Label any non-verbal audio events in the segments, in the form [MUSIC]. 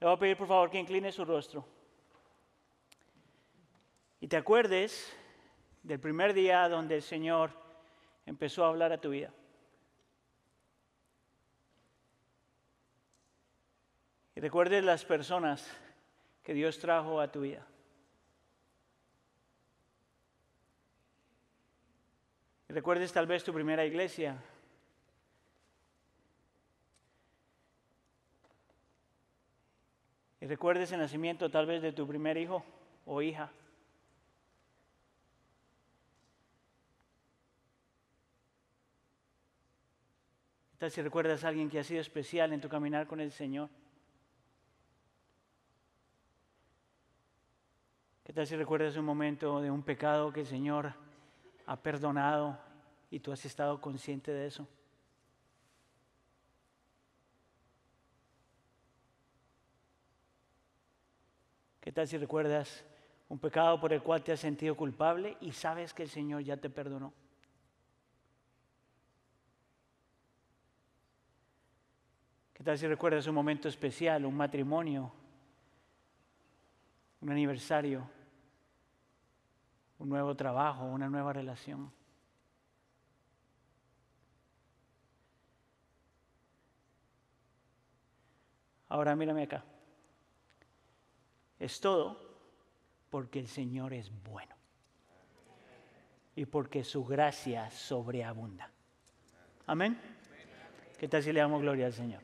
Le voy a pedir por favor que incline su rostro. Y te acuerdes del primer día donde el Señor empezó a hablar a tu vida. Y recuerdes las personas que Dios trajo a tu vida. Y recuerdes tal vez tu primera iglesia. Recuerdes el nacimiento tal vez de tu primer hijo o hija. ¿Qué tal si recuerdas a alguien que ha sido especial en tu caminar con el Señor? ¿Qué tal si recuerdas un momento de un pecado que el Señor ha perdonado y tú has estado consciente de eso? ¿Qué tal si recuerdas un pecado por el cual te has sentido culpable y sabes que el Señor ya te perdonó? ¿Qué tal si recuerdas un momento especial, un matrimonio, un aniversario, un nuevo trabajo, una nueva relación? Ahora mírame acá. Es todo porque el Señor es bueno y porque su gracia sobreabunda. Amén. ¿Qué tal si le damos gloria al Señor?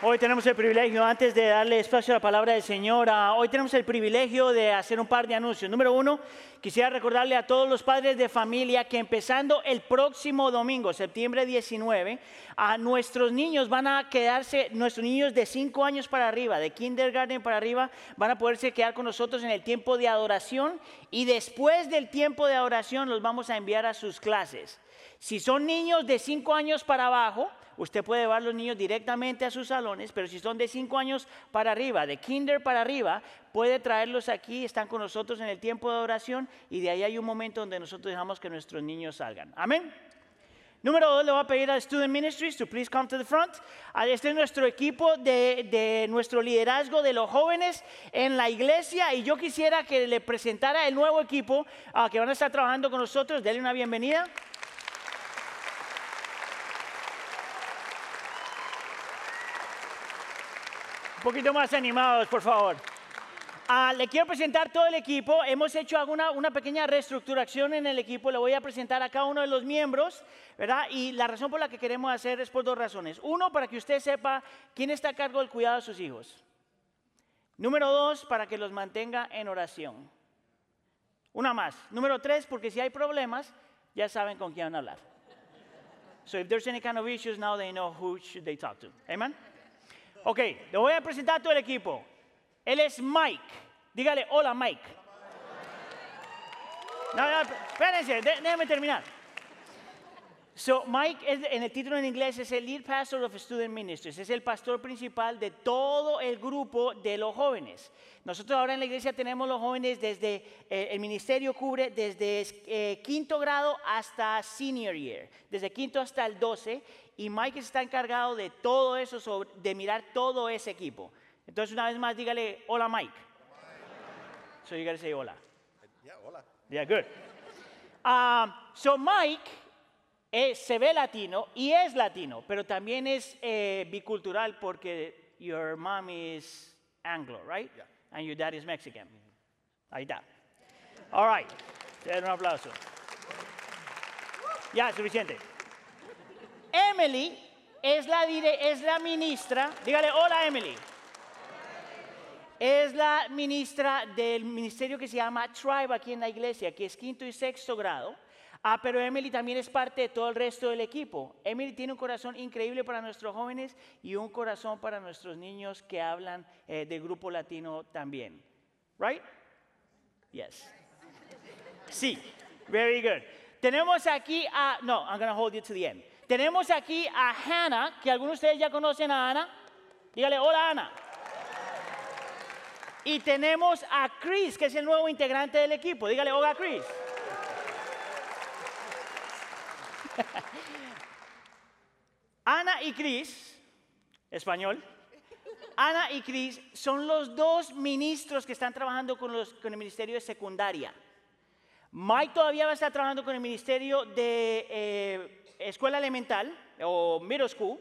Hoy tenemos el privilegio, antes de darle espacio a la palabra del Señor, hoy tenemos el privilegio de hacer un par de anuncios. Número uno, quisiera recordarle a todos los padres de familia que empezando el próximo domingo, septiembre 19, a nuestros niños van a quedarse, nuestros niños de 5 años para arriba, de kindergarten para arriba, van a poderse quedar con nosotros en el tiempo de adoración y después del tiempo de adoración los vamos a enviar a sus clases. Si son niños de 5 años para abajo, usted puede llevar a los niños directamente a sus salones, pero si son de 5 años para arriba, de kinder para arriba, puede traerlos aquí, están con nosotros en el tiempo de oración y de ahí hay un momento donde nosotros dejamos que nuestros niños salgan. Amén. Número dos, le voy a pedir a Student Ministries to please come to the front. Este es nuestro equipo de, nuestro liderazgo de los jóvenes en la iglesia y yo quisiera que le presentara el nuevo equipo ah, que van a estar trabajando con nosotros. Denle una bienvenida. Un poquito más animados, por favor. Ah, le quiero presentar todo el equipo. Hemos hecho alguna, una pequeña reestructuración en el equipo. Le voy a presentar a cada uno de los miembros, ¿verdad? Y la razón por la que queremos hacer es por dos razones. Uno, para que usted sepa quién está a cargo del cuidado de sus hijos. Número dos, para que los mantenga en oración. Una más. Número tres, porque si hay problemas, ya saben con quién hablar. So if there's any kind of issues, now they know who should they talk to. Amen. Ok, le voy a presentar a todo el equipo. Él es Mike. Dígale, hola Mike. No, no, espérense, déjame terminar. So, Mike en el título en inglés es el Lead Pastor of Student Ministries, es el pastor principal de todo el grupo de los jóvenes. Nosotros ahora en la iglesia tenemos los jóvenes desde, eh, el ministerio cubre desde eh, quinto grado hasta senior year, desde quinto hasta el 12, y Mike está encargado de todo eso, de mirar todo ese equipo. Entonces, una vez más, dígale, hola Mike. So you gotta say hola. Yeah, hola. Yeah, good. Um, so Mike se ve latino y es latino, pero también es eh, bicultural porque your mom is Anglo, right? Yeah. And your dad is Mexican. Ahí está. All right. Den un aplauso. Ya, suficiente. Emily es la, es la ministra, dígale hola Emily. Es la ministra del ministerio que se llama Tribe aquí en la iglesia, que es quinto y sexto grado. Ah, pero Emily también es parte de todo el resto del equipo. Emily tiene un corazón increíble para nuestros jóvenes y un corazón para nuestros niños que hablan eh, de grupo latino también. Right? Yes. Sí, very good. Tenemos aquí a, no, I'm to hold you to the end. Tenemos aquí a Hannah, que algunos de ustedes ya conocen a Ana. Dígale, hola Ana. Y tenemos a Chris, que es el nuevo integrante del equipo. Dígale, hola Chris. [LAUGHS] Ana y Chris, español, Ana y Chris son los dos ministros que están trabajando con, los, con el ministerio de secundaria. Mike todavía va a estar trabajando con el ministerio de eh, escuela elemental o middle school.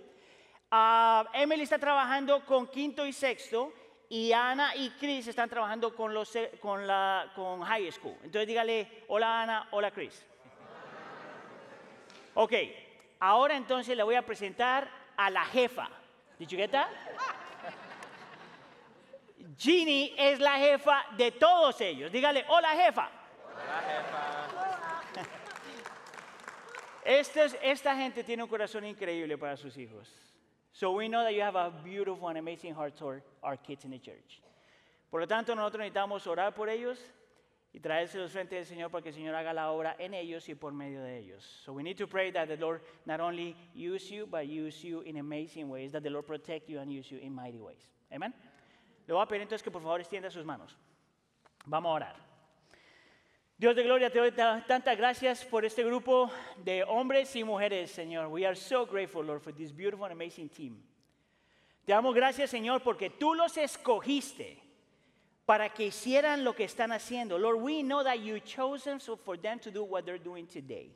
Ah, Emily está trabajando con quinto y sexto y Ana y Chris están trabajando con, los, con, la, con high school. Entonces dígale, hola Ana, hola Chris. Ok, ahora entonces le voy a presentar a la jefa. ¿Dichugueta? Ginny es la jefa de todos ellos. Dígale, hola jefa. Hola jefa. Esta, esta gente tiene un corazón increíble para sus hijos. So we know that you have a beautiful and amazing heart toward our kids in the church. Por lo tanto, nosotros necesitamos orar por ellos y traérselos frente del Señor para que el Señor haga la obra en ellos y por medio de ellos. So we need to pray that the Lord not only use you, but use you in amazing ways, that the Lord protect you and use you in mighty ways. Amen. Le voy a pedir entonces que por favor extienda sus manos. Vamos a orar. Dios de gloria, te doy tantas gracias por este grupo de hombres y mujeres, Señor. We are so grateful, Lord, for this beautiful and amazing team. Te damos gracias, Señor, porque tú los escogiste para que hicieran lo que están haciendo. Lord, we know that you chose them so for them to do what they're doing today.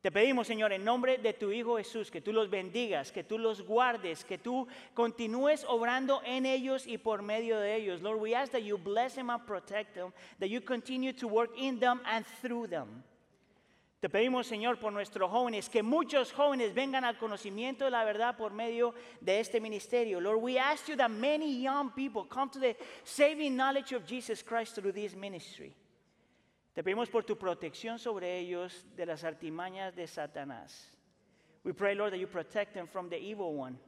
Te pedimos, Señor, en nombre de tu Hijo Jesús, que tú los bendigas, que tú los guardes, que tú continúes obrando en ellos y por medio de ellos. Lord, we ask that you bless them and protect them, that you continue to work in them and through them. Te pedimos, Señor, por nuestros jóvenes, que muchos jóvenes vengan al conocimiento de la verdad por medio de este ministerio. Lord, we ask you that many young people come to the saving knowledge of Jesus Christ through this ministry. Te pedimos por tu protección sobre ellos de las artimañas de Satanás. We pray, Lord, that you protect them from the evil one.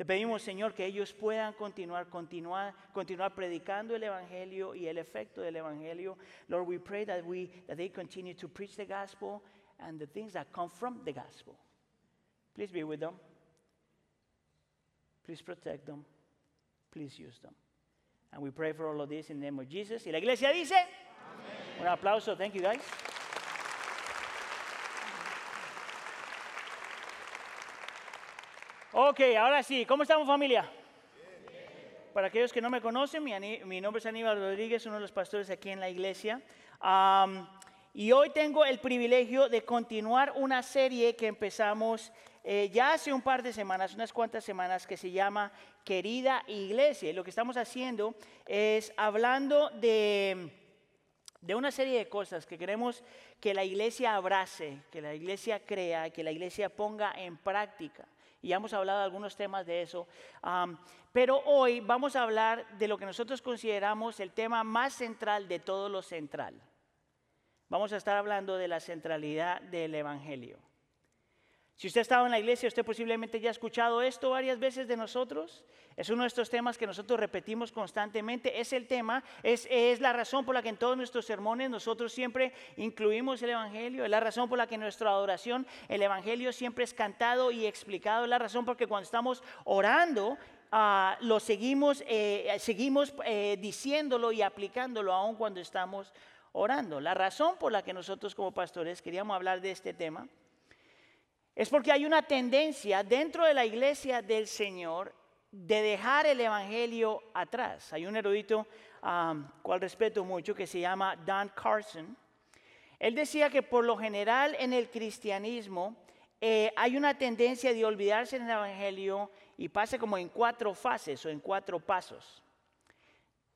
Te pedimos, Señor, que ellos puedan continuar, continuar, continuar predicando el Evangelio y el efecto del Evangelio. Lord, we pray that, we, that they continue to preach the gospel and the things that come from the gospel. Please be with them. Please protect them. Please use them. And we pray for all of this in the name of Jesus. Y la iglesia dice... Un aplauso, thank you guys. Ok, ahora sí, ¿cómo estamos familia? Para aquellos que no me conocen, mi, nombre es Aníbal Rodríguez, uno de los pastores aquí en la iglesia. y hoy tengo el privilegio de continuar una serie que empezamos eh, ya hace un par de semanas, unas cuantas semanas, que se llama Querida Iglesia. Y lo que estamos haciendo es hablando de de una serie de cosas que queremos que la iglesia abrace, que la iglesia crea, que la iglesia ponga en práctica. Y hemos hablado de algunos temas de eso. pero hoy vamos a hablar de lo que nosotros consideramos el tema más central de todo lo central. Vamos a estar hablando de la centralidad del Evangelio. Si usted ha estado en la iglesia, usted posiblemente ya ha escuchado esto varias veces de nosotros. Es uno de estos temas que nosotros repetimos constantemente. Es el tema, es, es, la razón por la que en todos nuestros sermones nosotros siempre incluimos el Evangelio. Es la razón por la que en nuestra adoración el Evangelio siempre es cantado y explicado. Es la razón porque cuando estamos orando ah, lo seguimos, eh, seguimos eh, diciéndolo y aplicándolo aún cuando estamos orando. La razón por la que nosotros como pastores queríamos hablar de este tema es porque hay una tendencia dentro de la iglesia del Señor de dejar el Evangelio atrás. Hay un erudito cual respeto mucho que se llama Don Carson. Él decía que por lo general en el cristianismo eh, hay una tendencia de olvidarse del Evangelio y pasa como en cuatro fases o en cuatro pasos.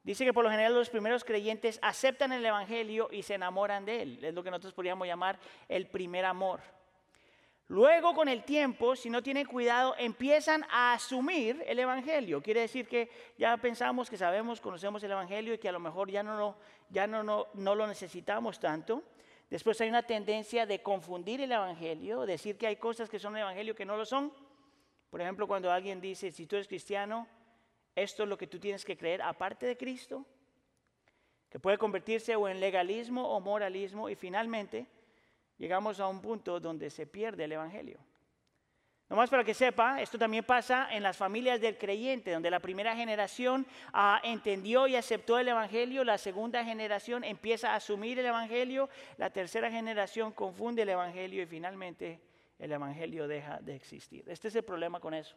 Dice que por lo general los primeros creyentes aceptan el Evangelio y se enamoran de él. Es lo que nosotros podríamos llamar el primer amor. Luego con el tiempo, si no tienen cuidado, empiezan a asumir el Evangelio. Quiere decir que ya pensamos que sabemos, conocemos el Evangelio y que a lo mejor ya no lo, necesitamos tanto. Después hay una tendencia de confundir el Evangelio, decir que hay cosas que son el Evangelio que no lo son. Por ejemplo, cuando alguien dice, si tú eres cristiano, esto es lo que tú tienes que creer aparte de Cristo, que puede convertirse o en legalismo o moralismo. Y finalmente, llegamos a un punto donde se pierde el Evangelio. Nomás para que sepa, esto también pasa en las familias del creyente, donde la primera generación ah, entendió y aceptó el Evangelio, la segunda generación empieza a asumir el Evangelio, la tercera generación confunde el Evangelio y finalmente el Evangelio deja de existir. Este es el problema con eso.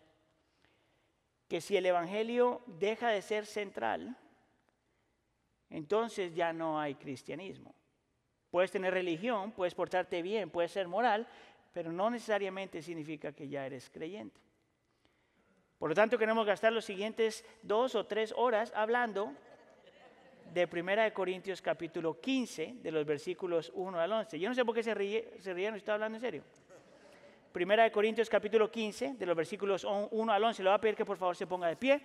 Que si el Evangelio deja de ser central, entonces ya no hay cristianismo. Puedes tener religión, puedes portarte bien, puedes ser moral, pero no necesariamente significa que ya eres creyente. Por lo tanto, queremos gastar los siguientes dos o tres horas hablando de Primera de Corintios capítulo 15, de los versículos 1 al 11. Yo no sé por qué se, ríe, se ríen, estoy hablando en serio. Primera de Corintios capítulo 15, de los versículos 1 al 11. Le voy a pedir que por favor se ponga de pie.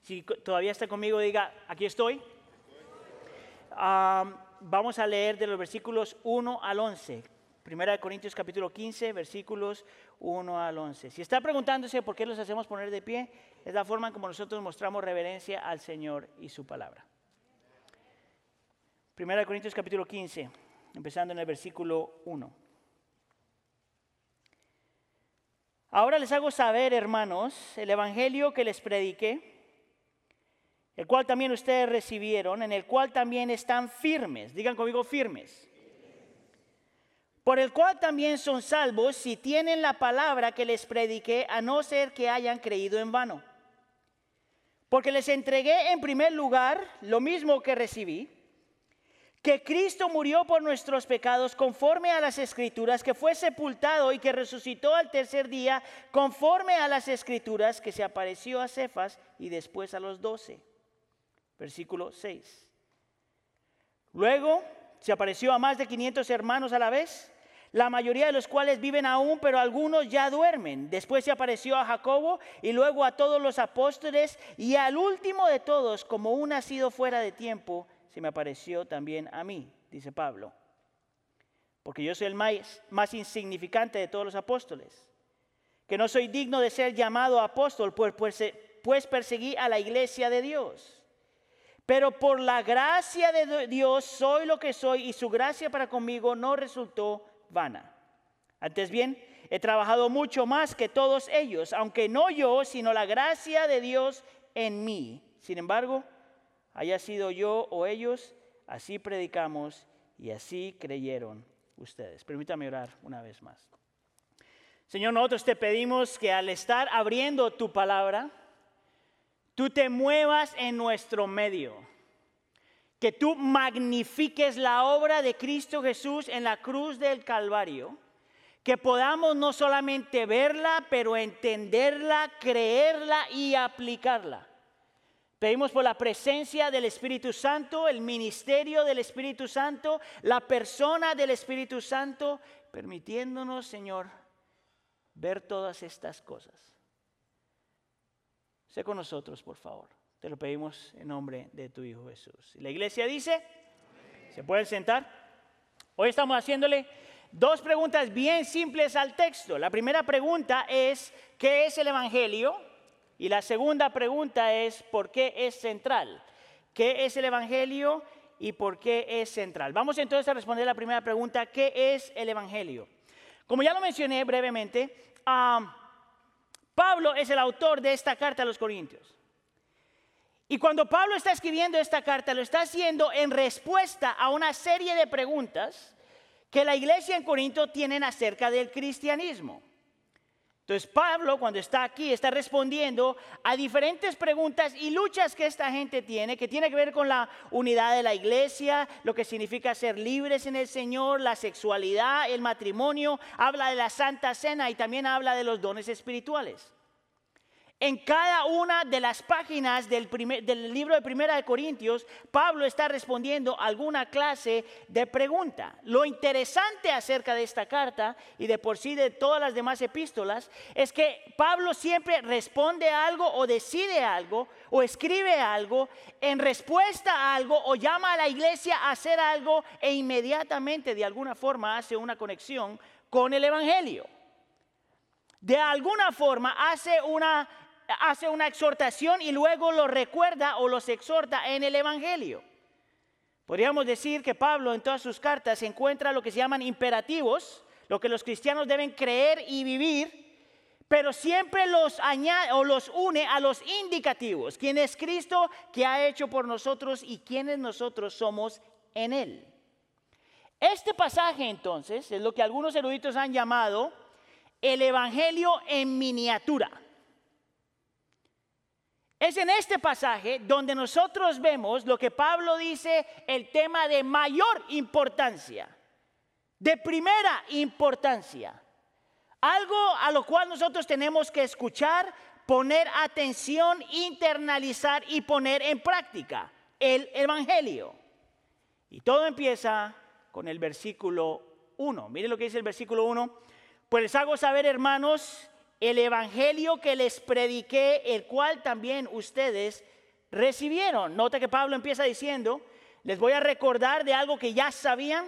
Si todavía está conmigo, diga, aquí estoy. Vamos a leer de los versículos 1 al 11. Primera de Corintios capítulo 15, versículos 1 al 11. Si está preguntándose por qué los hacemos poner de pie, es la forma en como nosotros mostramos reverencia al Señor y su palabra. Primera de Corintios capítulo 15, empezando en el versículo 1. Ahora les hago saber, hermanos, el evangelio que les prediqué, el cual también ustedes recibieron, en el cual también están firmes. Digan conmigo firmes por el cual también son salvos si tienen la palabra que les prediqué, a no ser que hayan creído en vano. Porque les entregué en primer lugar lo mismo que recibí, que Cristo murió por nuestros pecados conforme a las escrituras, que fue sepultado y que resucitó al tercer día conforme a las escrituras, que se apareció a Cefas y después a los doce. Versículo 6. Luego se apareció a más de 500 hermanos a la vez, la mayoría de los cuales viven aún, pero algunos ya duermen. Después se apareció a Jacobo y luego a todos los apóstoles y al último de todos, como un nacido fuera de tiempo, se me apareció también a mí, dice Pablo. Porque yo soy el más, más insignificante de todos los apóstoles, que no soy digno de ser llamado apóstol, pues, pues, pues perseguí a la iglesia de Dios. Pero por la gracia de Dios soy lo que soy y su gracia para conmigo no resultó vana. Antes bien, he trabajado mucho más que todos ellos, aunque no yo, sino la gracia de Dios en mí. Sin embargo, haya sido yo o ellos, así predicamos y así creyeron ustedes. Permítame orar una vez más. Señor, nosotros te pedimos que al estar abriendo tu palabra, tú te muevas en nuestro medio, que tú magnifiques la obra de Cristo Jesús en la cruz del Calvario, que podamos no solamente verla, pero entenderla, creerla y aplicarla. Pedimos por la presencia del Espíritu Santo, el ministerio del Espíritu Santo, la persona del Espíritu Santo, permitiéndonos, Señor, ver todas estas cosas Sé con nosotros, por favor. Te lo pedimos en nombre de tu Hijo Jesús. La iglesia dice, ¿se pueden sentar? Hoy estamos haciéndole dos preguntas bien simples al texto. La primera pregunta es, ¿qué es el Evangelio? Y la segunda pregunta es, ¿por qué es central? ¿Qué es el Evangelio y por qué es central? Vamos entonces a responder la primera pregunta, ¿qué es el Evangelio? Como ya lo mencioné brevemente, ah, Pablo es el autor de esta carta a los Corintios. Y cuando Pablo está escribiendo esta carta, lo está haciendo en respuesta a una serie de preguntas que la iglesia en Corinto tienen acerca del cristianismo. Entonces Pablo cuando está aquí está respondiendo a diferentes preguntas y luchas que esta gente tiene, que tiene que ver con la unidad de la iglesia, lo que significa ser libres en el Señor, la sexualidad, el matrimonio, habla de la Santa Cena y también habla de los dones espirituales. En cada una de las páginas del, libro de Primera de Corintios, Pablo está respondiendo alguna clase de pregunta. Lo interesante acerca de esta carta y de por sí de todas las demás epístolas es que Pablo siempre responde algo o decide algo o escribe algo en respuesta a algo o llama a la iglesia a hacer algo e inmediatamente de alguna forma hace una conexión con el Evangelio. De alguna forma hace una hace una exhortación y luego lo recuerda o los exhorta en el Evangelio. Podríamos decir que Pablo en todas sus cartas encuentra lo que se llaman imperativos, lo que los cristianos deben creer y vivir, pero siempre los añade o los une a los indicativos, quién es Cristo que ha hecho por nosotros y quiénes nosotros somos en él. Este pasaje entonces es lo que algunos eruditos han llamado el Evangelio en miniatura. Es en este pasaje donde nosotros vemos lo que Pablo dice, el tema de mayor importancia, de primera importancia. Algo a lo cual nosotros tenemos que escuchar, poner atención, internalizar y poner en práctica el Evangelio. Y todo empieza con el versículo 1. Mire lo que dice el versículo 1. Pues les hago saber, hermanos, el Evangelio que les prediqué, el cual también ustedes recibieron. Nota que Pablo empieza diciendo, les voy a recordar de algo que ya sabían,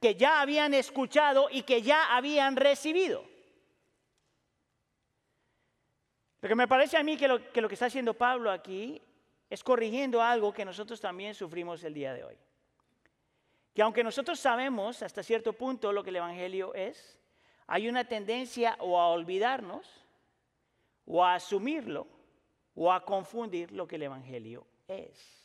que ya habían escuchado y que ya habían recibido. Lo que me parece a mí que lo, que lo que está haciendo Pablo aquí es corrigiendo algo que nosotros también sufrimos el día de hoy. Que aunque nosotros sabemos hasta cierto punto lo que el Evangelio es, hay una tendencia o a olvidarnos, o a asumirlo, o a confundir lo que el Evangelio es.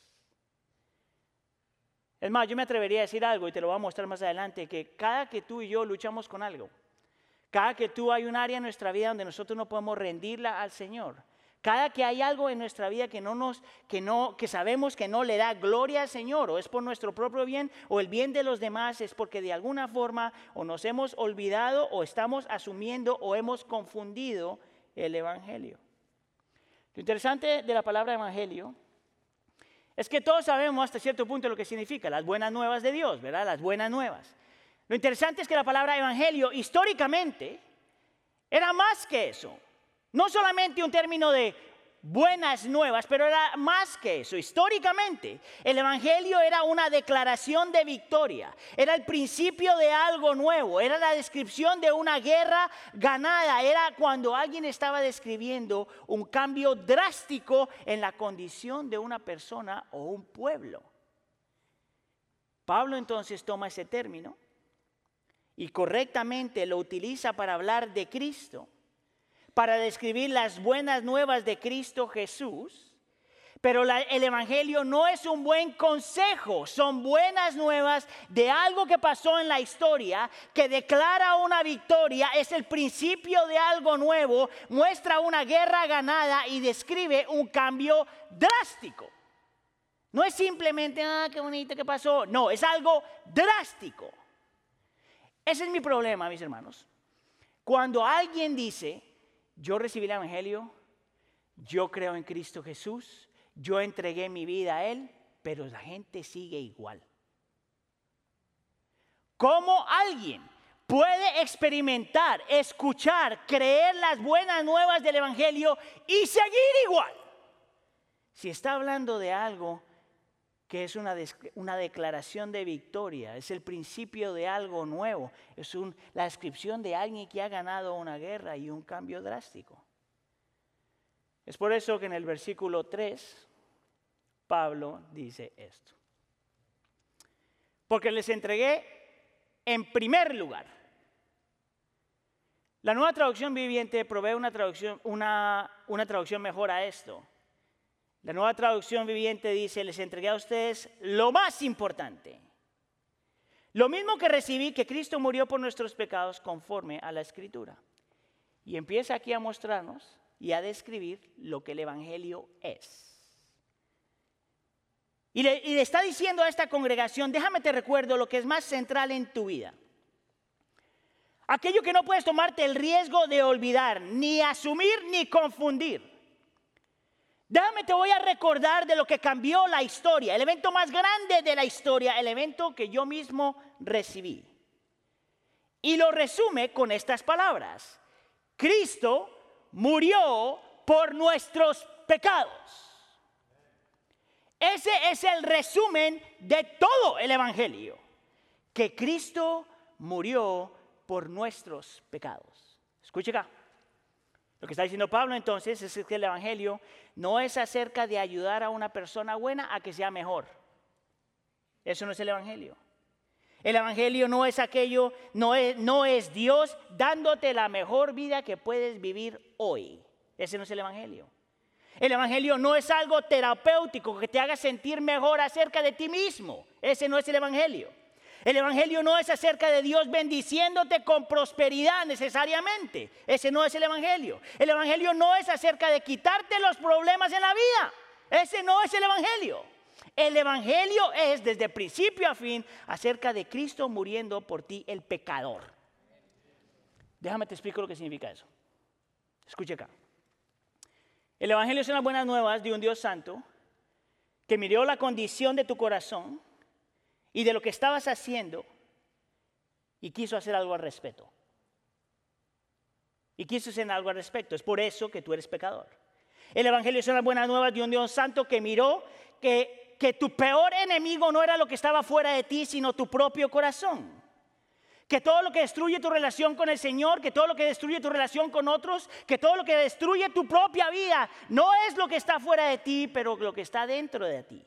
Es más, yo me atrevería a decir algo y te lo voy a mostrar más adelante, que cada que tú y yo luchamos con algo, cada que tú hay un área en nuestra vida donde nosotros no podemos rendirla al Señor, cada que hay algo en nuestra vida que no nos que no que sabemos que no le da gloria al Señor o es por nuestro propio bien o el bien de los demás es porque de alguna forma o nos hemos olvidado o estamos asumiendo o hemos confundido el evangelio. Lo interesante de la palabra evangelio es que todos sabemos hasta cierto punto lo que significa, las buenas nuevas de Dios, ¿verdad? Las buenas nuevas. Lo interesante es que la palabra evangelio históricamente era más que eso. No solamente un término de buenas nuevas, pero era más que eso. Históricamente, el Evangelio era una declaración de victoria, era el principio de algo nuevo, era la descripción de una guerra ganada, era cuando alguien estaba describiendo un cambio drástico en la condición de una persona o un pueblo. Pablo entonces toma ese término y correctamente lo utiliza para hablar de Cristo para describir las buenas nuevas de Cristo Jesús. Pero el Evangelio no es un buen consejo, son buenas nuevas de algo que pasó en la historia, que declara una victoria, es el principio de algo nuevo, muestra una guerra ganada y describe un cambio drástico. No es simplemente, ah, qué bonito que pasó, no, es algo drástico. Ese es mi problema, mis hermanos. Cuando alguien dice, yo recibí el Evangelio, yo creo en Cristo Jesús, yo entregué mi vida a Él, pero la gente sigue igual. ¿Cómo alguien puede experimentar, escuchar, creer las buenas nuevas del Evangelio y seguir igual? Si está hablando de algo que es una, una, declaración de victoria, es el principio de algo nuevo, es la descripción de alguien que ha ganado una guerra y un cambio drástico. Es por eso que en el versículo 3 Pablo dice esto. Porque les entregué en primer lugar. La nueva traducción viviente provee una traducción, una, una traducción mejor a esto. La nueva traducción viviente dice, les entregué a ustedes lo más importante. Lo mismo que recibí, que Cristo murió por nuestros pecados conforme a la escritura. Y empieza aquí a mostrarnos y a describir lo que el Evangelio es. Y le, está diciendo a esta congregación, déjame te recuerdo lo que es más central en tu vida. Aquello que no puedes tomarte el riesgo de olvidar, ni asumir, ni confundir. Déjame, te voy a recordar de lo que cambió la historia, el evento más grande de la historia, el evento que yo mismo recibí. Y lo resume con estas palabras. Cristo murió por nuestros pecados. Ese es el resumen de todo el Evangelio, que Cristo murió por nuestros pecados. Escuche acá. Lo que está diciendo Pablo entonces es que el Evangelio no es acerca de ayudar a una persona buena a que sea mejor. Eso no es el Evangelio. El Evangelio no es aquello, no es, no es Dios dándote la mejor vida que puedes vivir hoy. Ese no es el Evangelio. El Evangelio no es algo terapéutico que te haga sentir mejor acerca de ti mismo. Ese no es el Evangelio. El Evangelio no es acerca de Dios bendiciéndote con prosperidad necesariamente. Ese no es el Evangelio. El Evangelio no es acerca de quitarte los problemas en la vida. Ese no es el Evangelio. El Evangelio es desde principio a fin acerca de Cristo muriendo por ti, el pecador. Déjame te explico lo que significa eso. Escuche acá. El Evangelio son las buenas nuevas de un Dios santo que miró la condición de tu corazón y de lo que estabas haciendo y quiso hacer algo al respecto. Y quiso hacer algo al respecto. Es por eso que tú eres pecador. El Evangelio son las buenas nuevas de un Dios santo que miró que, que tu peor enemigo no era lo que estaba fuera de ti, sino tu propio corazón. Que todo lo que destruye tu relación con el Señor, que todo lo que destruye tu relación con otros, que todo lo que destruye tu propia vida, no es lo que está fuera de ti, pero lo que está dentro de ti.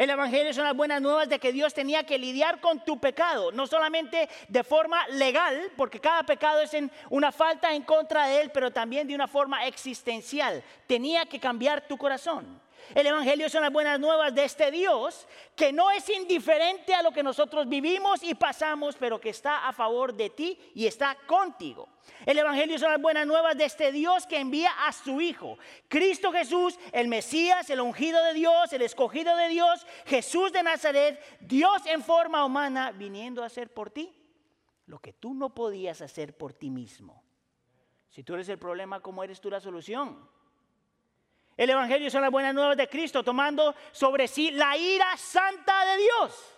El Evangelio son las buenas nuevas de que Dios tenía que lidiar con tu pecado, no solamente de forma legal, porque cada pecado es una falta en contra de Él, pero también de una forma existencial. Tenía que cambiar tu corazón. El Evangelio son las buenas nuevas de este Dios que no es indiferente a lo que nosotros vivimos y pasamos, pero que está a favor de ti y está contigo. El Evangelio son las buenas nuevas de este Dios que envía a su Hijo, Cristo Jesús, el Mesías, el ungido de Dios, el escogido de Dios, Jesús de Nazaret, Dios en forma humana, viniendo a hacer por ti lo que tú no podías hacer por ti mismo. Si tú eres el problema, ¿cómo eres tú la solución? El Evangelio son las buenas nuevas de Cristo, tomando sobre sí la ira santa de Dios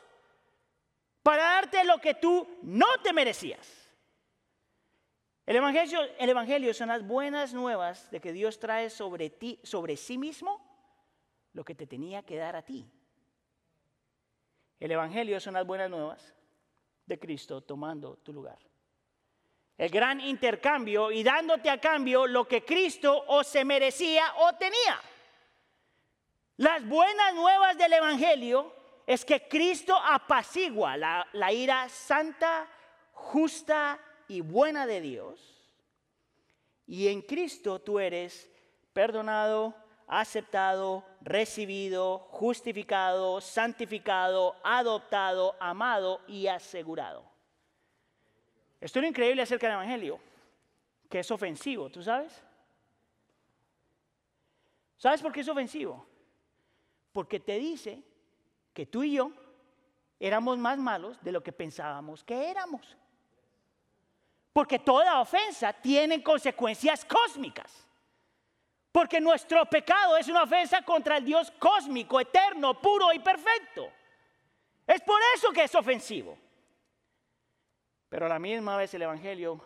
para darte lo que tú no te merecías. El evangelio, el evangelio son las buenas nuevas de que Dios trae sobre ti, sobre sí mismo, lo que te tenía que dar a ti. El evangelio son las buenas nuevas de Cristo tomando tu lugar el gran intercambio y dándote a cambio lo que Cristo o se merecía o tenía. Las buenas nuevas del Evangelio es que Cristo apacigua la, la ira santa, justa y buena de Dios. Y en Cristo tú eres perdonado, aceptado, recibido, justificado, santificado, adoptado, amado y asegurado. Esto es lo increíble acerca del Evangelio, que es ofensivo, ¿tú sabes? ¿Sabes por qué es ofensivo? Porque te dice que tú y yo éramos más malos de lo que pensábamos que éramos. Porque toda ofensa tiene consecuencias cósmicas. Porque nuestro pecado es una ofensa contra el Dios cósmico, eterno, puro y perfecto. Es por eso que es ofensivo. Pero a la misma vez el Evangelio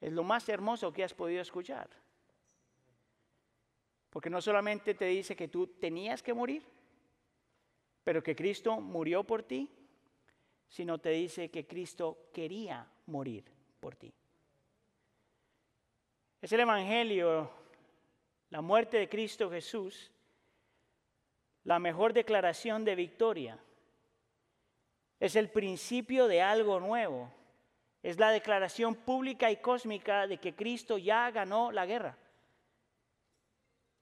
es lo más hermoso que has podido escuchar. Porque no solamente te dice que tú tenías que morir, pero que Cristo murió por ti, sino te dice que Cristo quería morir por ti. Es el Evangelio, la muerte de Cristo Jesús, la mejor declaración de victoria. Es el principio de algo nuevo. Es la declaración pública y cósmica de que Cristo ya ganó la guerra.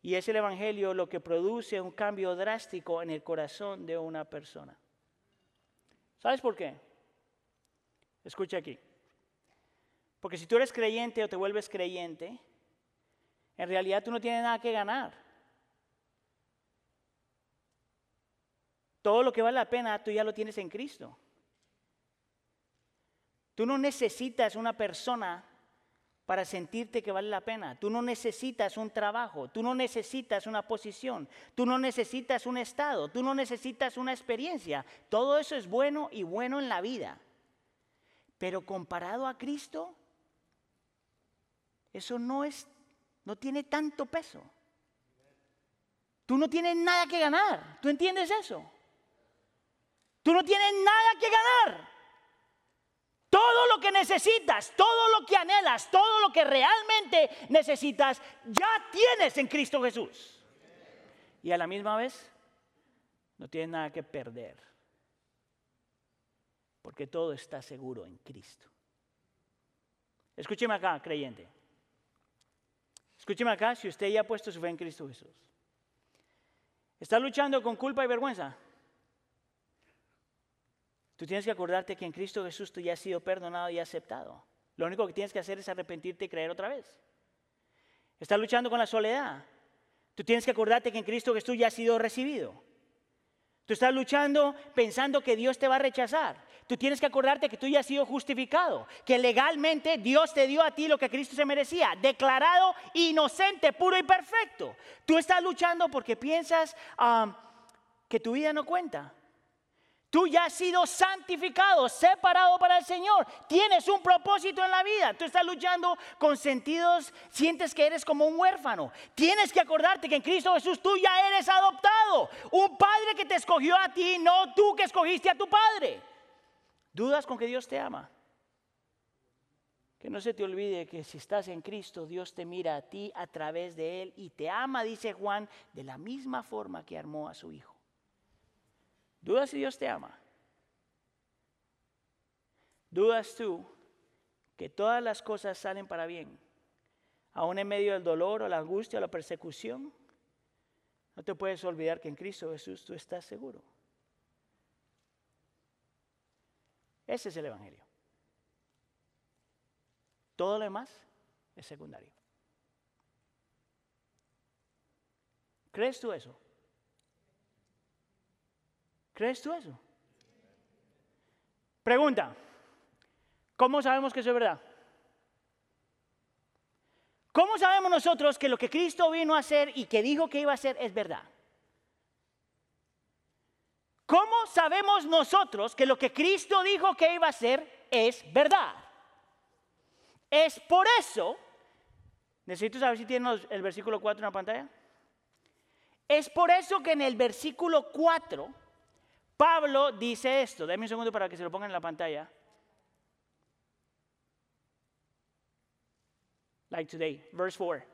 Y es el Evangelio lo que produce un cambio drástico en el corazón de una persona. ¿Sabes por qué? Escucha aquí. Porque si tú eres creyente o te vuelves creyente, en realidad tú no tienes nada que ganar. Todo lo que vale la pena tú ya lo tienes en Cristo. Tú no necesitas una persona para sentirte que vale la pena. Tú no necesitas un trabajo, tú no necesitas una posición, tú no necesitas un estado, tú no necesitas una experiencia. Todo eso es bueno y bueno en la vida. Pero comparado a Cristo, eso no es no tiene tanto peso. Tú no tienes nada que ganar. ¿Tú entiendes eso? Tú no tienes nada que ganar. Todo lo que necesitas, todo lo que anhelas, todo lo que realmente necesitas, ya tienes en Cristo Jesús. Y a la misma vez, no tienes nada que perder. Porque todo está seguro en Cristo. Escúcheme acá, creyente. Escúcheme acá si usted ya ha puesto su fe en Cristo Jesús. ¿Está luchando con culpa y vergüenza? Tú tienes que acordarte que en Cristo Jesús tú ya has sido perdonado y aceptado. Lo único que tienes que hacer es arrepentirte y creer otra vez. Estás luchando con la soledad. Tú tienes que acordarte que en Cristo Jesús ya has sido recibido. Tú estás luchando pensando que Dios te va a rechazar. Tú tienes que acordarte que tú ya has sido justificado, que legalmente Dios te dio a ti lo que Cristo se merecía, declarado inocente, puro y perfecto. Tú estás luchando porque piensas ah, que tu vida no cuenta. Tú ya has sido santificado, separado para el Señor. Tienes un propósito en la vida. Tú estás luchando con sentidos, sientes que eres como un huérfano. Tienes que acordarte que en Cristo Jesús tú ya eres adoptado. Un padre que te escogió a ti, no tú que escogiste a tu padre. ¿Dudas con que Dios te ama? Que no se te olvide que si estás en Cristo, Dios te mira a ti a través de Él y te ama, dice Juan, de la misma forma que armó a su Hijo. ¿Dudas si Dios te ama? ¿Dudas tú que todas las cosas salen para bien? Aún en medio del dolor o la angustia o la persecución, no te puedes olvidar que en Cristo Jesús tú estás seguro. Ese es el Evangelio. Todo lo demás es secundario. ¿Crees tú eso? ¿Crees tú eso? Pregunta, ¿cómo sabemos que eso es verdad? ¿Cómo sabemos nosotros que lo que Cristo vino a hacer y que dijo que iba a hacer es verdad? ¿Cómo sabemos nosotros que lo que Cristo dijo que iba a hacer es verdad? Es por eso, necesito saber si tienen el versículo 4 en la pantalla. Es por eso que en el versículo 4 Pablo dice esto, déme un segundo para que se lo pongan en la pantalla. Like today, verse 4.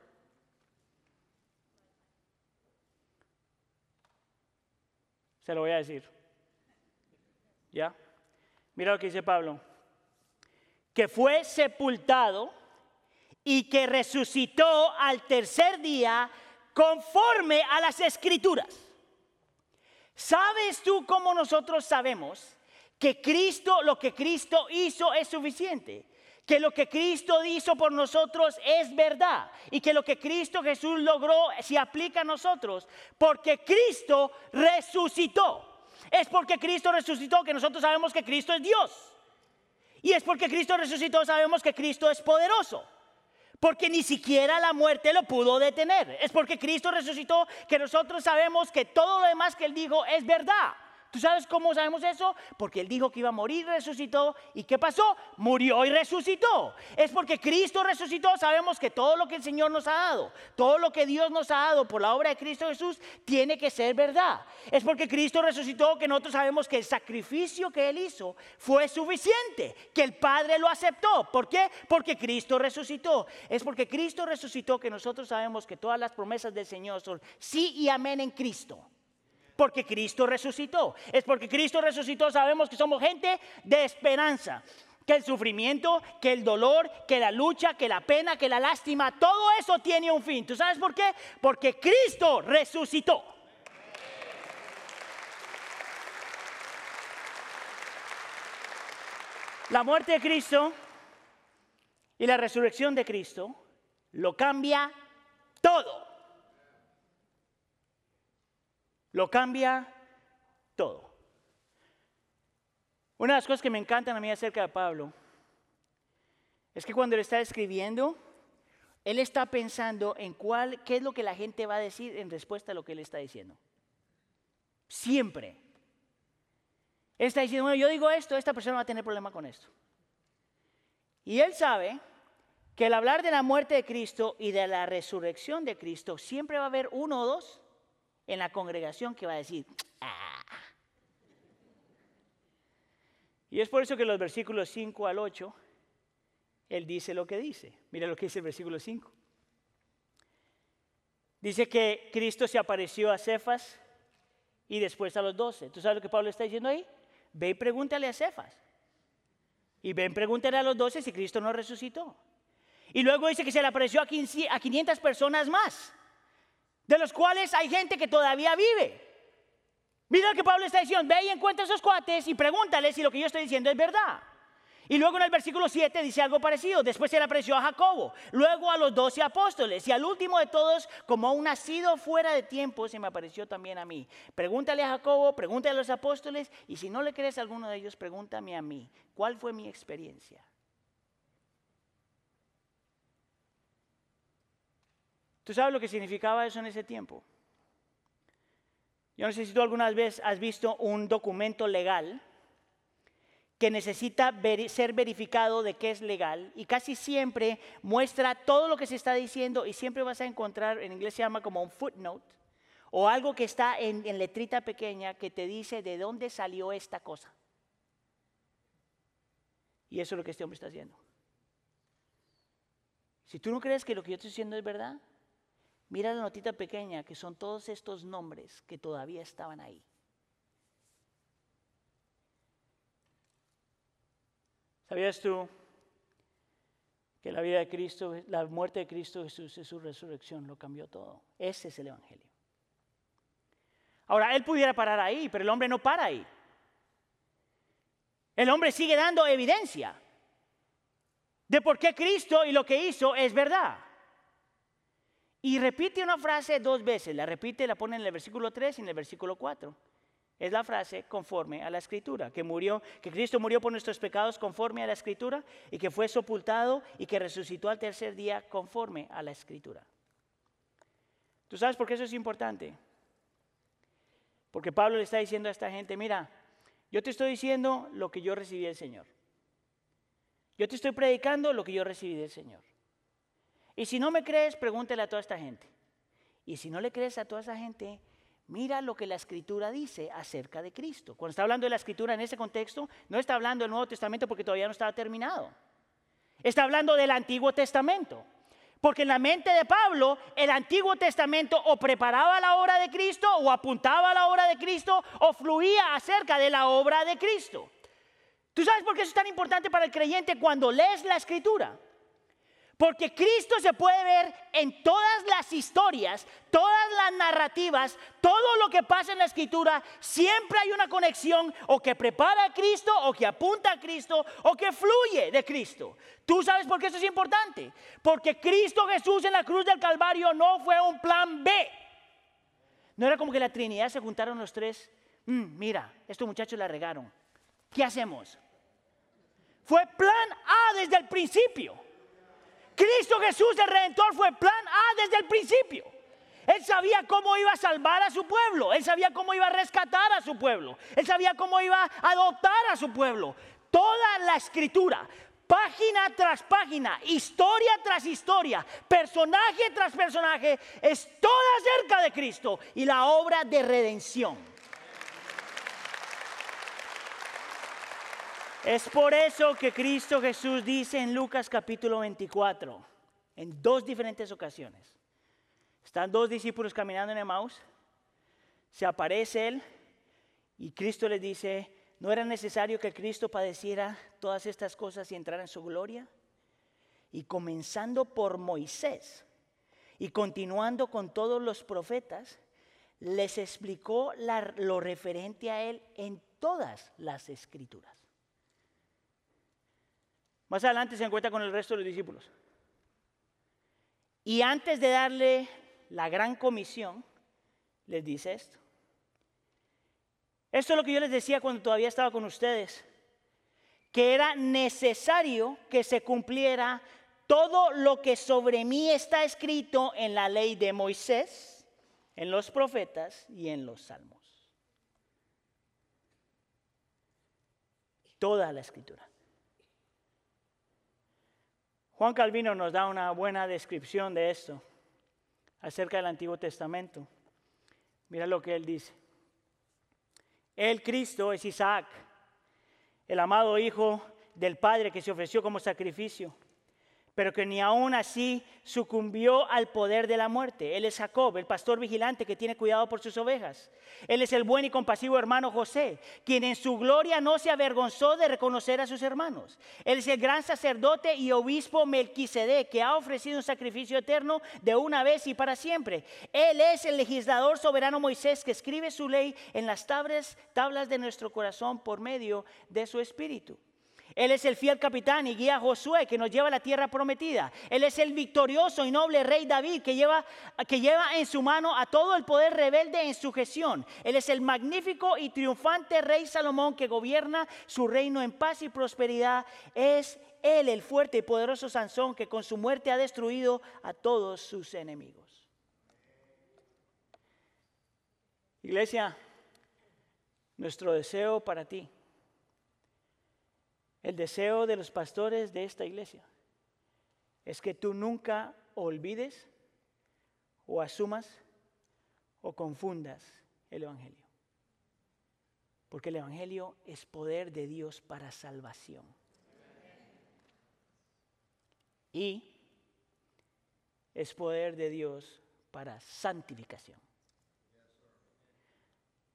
Se lo voy a decir. ¿Ya? Mira lo que dice Pablo. Que fue sepultado y que resucitó al tercer día conforme a las escrituras. ¿Sabes tú cómo nosotros sabemos que Cristo, lo que Cristo hizo es suficiente? Que lo que Cristo hizo por nosotros es verdad y que lo que Cristo Jesús logró se aplica a nosotros porque Cristo resucitó. Es porque Cristo resucitó que nosotros sabemos que Cristo es Dios. Y es porque Cristo resucitó sabemos que Cristo es poderoso porque ni siquiera la muerte lo pudo detener. Es porque Cristo resucitó que nosotros sabemos que todo lo demás que Él dijo es verdad. ¿Tú sabes cómo sabemos eso? Porque Él dijo que iba a morir, resucitó. ¿Y qué pasó? Murió y resucitó. Es porque Cristo resucitó. Sabemos que todo lo que el Señor nos ha dado, todo lo que Dios nos ha dado por la obra de Cristo Jesús, tiene que ser verdad. Es porque Cristo resucitó que nosotros sabemos que el sacrificio que Él hizo fue suficiente, que el Padre lo aceptó. ¿Por qué? Porque Cristo resucitó. Es porque Cristo resucitó que nosotros sabemos que todas las promesas del Señor son sí y amén en Cristo porque Cristo resucitó. Es porque Cristo resucitó, sabemos que somos gente de esperanza. Que el sufrimiento, que el dolor, que la lucha, que la pena, que la lástima, todo eso tiene un fin. ¿Tú sabes por qué? Porque Cristo resucitó. La muerte de Cristo y la resurrección de Cristo lo cambia todo. Lo cambia todo. Una de las cosas que me encantan a mí acerca de Pablo es que cuando él está escribiendo, él está pensando en cuál, qué es lo que la gente va a decir en respuesta a lo que él está diciendo. Siempre. Él está diciendo, bueno, yo digo esto, esta persona va a tener problema con esto. Y él sabe que al hablar de la muerte de Cristo y de la resurrección de Cristo, siempre va a haber uno o dos en la congregación que va a decir, ah". Y es por eso que los versículos 5 al 8, él dice lo que dice. Mira lo que dice el versículo 5. Dice que Cristo se apareció a Cefas y después a los doce. ¿Tú sabes lo que Pablo está diciendo ahí? Ve y pregúntale a Cefas. Y ven, pregúntale a los doce si Cristo no resucitó. Y luego dice que se le apareció a 500 personas más de los cuales hay gente que todavía vive. Mira lo que Pablo está diciendo, ve y encuentra a esos cuates y pregúntales si lo que yo estoy diciendo es verdad. Y luego en el versículo 7 dice algo parecido. Después se le apareció a Jacobo, luego a los doce apóstoles y al último de todos, como un nacido fuera de tiempo, se me apareció también a mí. Pregúntale a Jacobo, pregúntale a los apóstoles y si no le crees a alguno de ellos, pregúntame a mí. ¿Cuál fue mi experiencia? ¿Tú sabes lo que significaba eso en ese tiempo? Yo no sé si tú alguna vez has visto un documento legal que necesita ser verificado de que es legal y casi siempre muestra todo lo que se está diciendo y siempre vas a encontrar, en inglés se llama como un footnote, o algo que está en, en letrita pequeña que te dice de dónde salió esta cosa. Y eso es lo que este hombre está haciendo. Si tú no crees que lo que yo estoy diciendo es verdad, mira la notita pequeña que son todos estos nombres que todavía estaban ahí. ¿Sabías tú que la vida de Cristo, la muerte de Cristo Jesús y su resurrección lo cambió todo? Ese es el Evangelio. Ahora, él pudiera parar ahí, pero el hombre no para ahí. El hombre sigue dando evidencia de por qué Cristo y lo que hizo es verdad. Y repite una frase dos veces, la repite, la pone en el versículo 3 y en el versículo 4 es la frase conforme a la escritura, que murió, que Cristo murió por nuestros pecados conforme a la escritura y que fue sepultado y que resucitó al tercer día conforme a la escritura. ¿Tú sabes por qué eso es importante? Porque Pablo le está diciendo a esta gente, mira, yo te estoy diciendo lo que yo recibí del Señor. Yo te estoy predicando lo que yo recibí del Señor. Y si no me crees, pregúntele a toda esta gente. Y si no le crees a toda esa gente, Mira lo que la escritura dice acerca de Cristo. Cuando está hablando de la escritura en ese contexto, no está hablando del Nuevo Testamento porque todavía no estaba terminado. Está hablando del Antiguo Testamento. Porque en la mente de Pablo, el Antiguo Testamento o preparaba la obra de Cristo, o apuntaba a la obra de Cristo, o fluía acerca de la obra de Cristo. ¿Tú sabes por qué eso es tan importante para el creyente cuando lees la escritura? Porque Cristo se puede ver en todas las historias, todas las narrativas, todo lo que pasa en la escritura. Siempre hay una conexión o que prepara a Cristo o que apunta a Cristo o que fluye de Cristo. ¿Tú sabes por qué eso es importante? Porque Cristo Jesús en la cruz del Calvario no fue un plan B. No era como que la Trinidad se juntaron los tres. Mm, mira, estos muchachos la regaron. ¿Qué hacemos? Fue plan A desde el principio. Cristo Jesús, el Redentor, fue plan A desde el principio. Él sabía cómo iba a salvar a su pueblo. Él sabía cómo iba a rescatar a su pueblo. Él sabía cómo iba a adoptar a su pueblo. Toda la escritura, página tras página, historia tras historia, personaje tras personaje, es toda acerca de Cristo y la obra de redención. Es por eso que Cristo Jesús dice en Lucas capítulo 24, en dos diferentes ocasiones. Están dos discípulos caminando en Emmaus, se aparece Él y Cristo les dice, ¿no era necesario que Cristo padeciera todas estas cosas y entrara en su gloria? Y comenzando por Moisés y continuando con todos los profetas, les explicó lo referente a Él en todas las escrituras. Más adelante se encuentra con el resto de los discípulos. Y antes de darle la gran comisión, les dice esto. Esto es lo que yo les decía cuando todavía estaba con ustedes, que era necesario que se cumpliera todo lo que sobre mí está escrito en la ley de Moisés, en los profetas y en los salmos. Toda la escritura. Juan Calvino nos da una buena descripción de esto acerca del Antiguo Testamento. Mira lo que él dice. El Cristo es Isaac, el amado Hijo del Padre que se ofreció como sacrificio. Pero que ni aún así sucumbió al poder de la muerte. Él es Jacob, el pastor vigilante que tiene cuidado por sus ovejas. Él es el buen y compasivo hermano José, quien en su gloria no se avergonzó de reconocer a sus hermanos. Él es el gran sacerdote y obispo Melquisedec, que ha ofrecido un sacrificio eterno de una vez y para siempre. Él es el legislador soberano Moisés que escribe su ley en las tablas, tablas de nuestro corazón por medio de su espíritu. Él es el fiel capitán y guía Josué que nos lleva a la tierra prometida. Él es el victorioso y noble rey David que lleva, que lleva en su mano a todo el poder rebelde en sujeción. Él es el magnífico y triunfante rey Salomón que gobierna su reino en paz y prosperidad. Es él el fuerte y poderoso Sansón que con su muerte ha destruido a todos sus enemigos. Iglesia, nuestro deseo para ti el deseo de los pastores de esta iglesia es que tú nunca olvides o asumas o confundas el Evangelio. Porque el Evangelio es poder de Dios para salvación. Y es poder de Dios para santificación.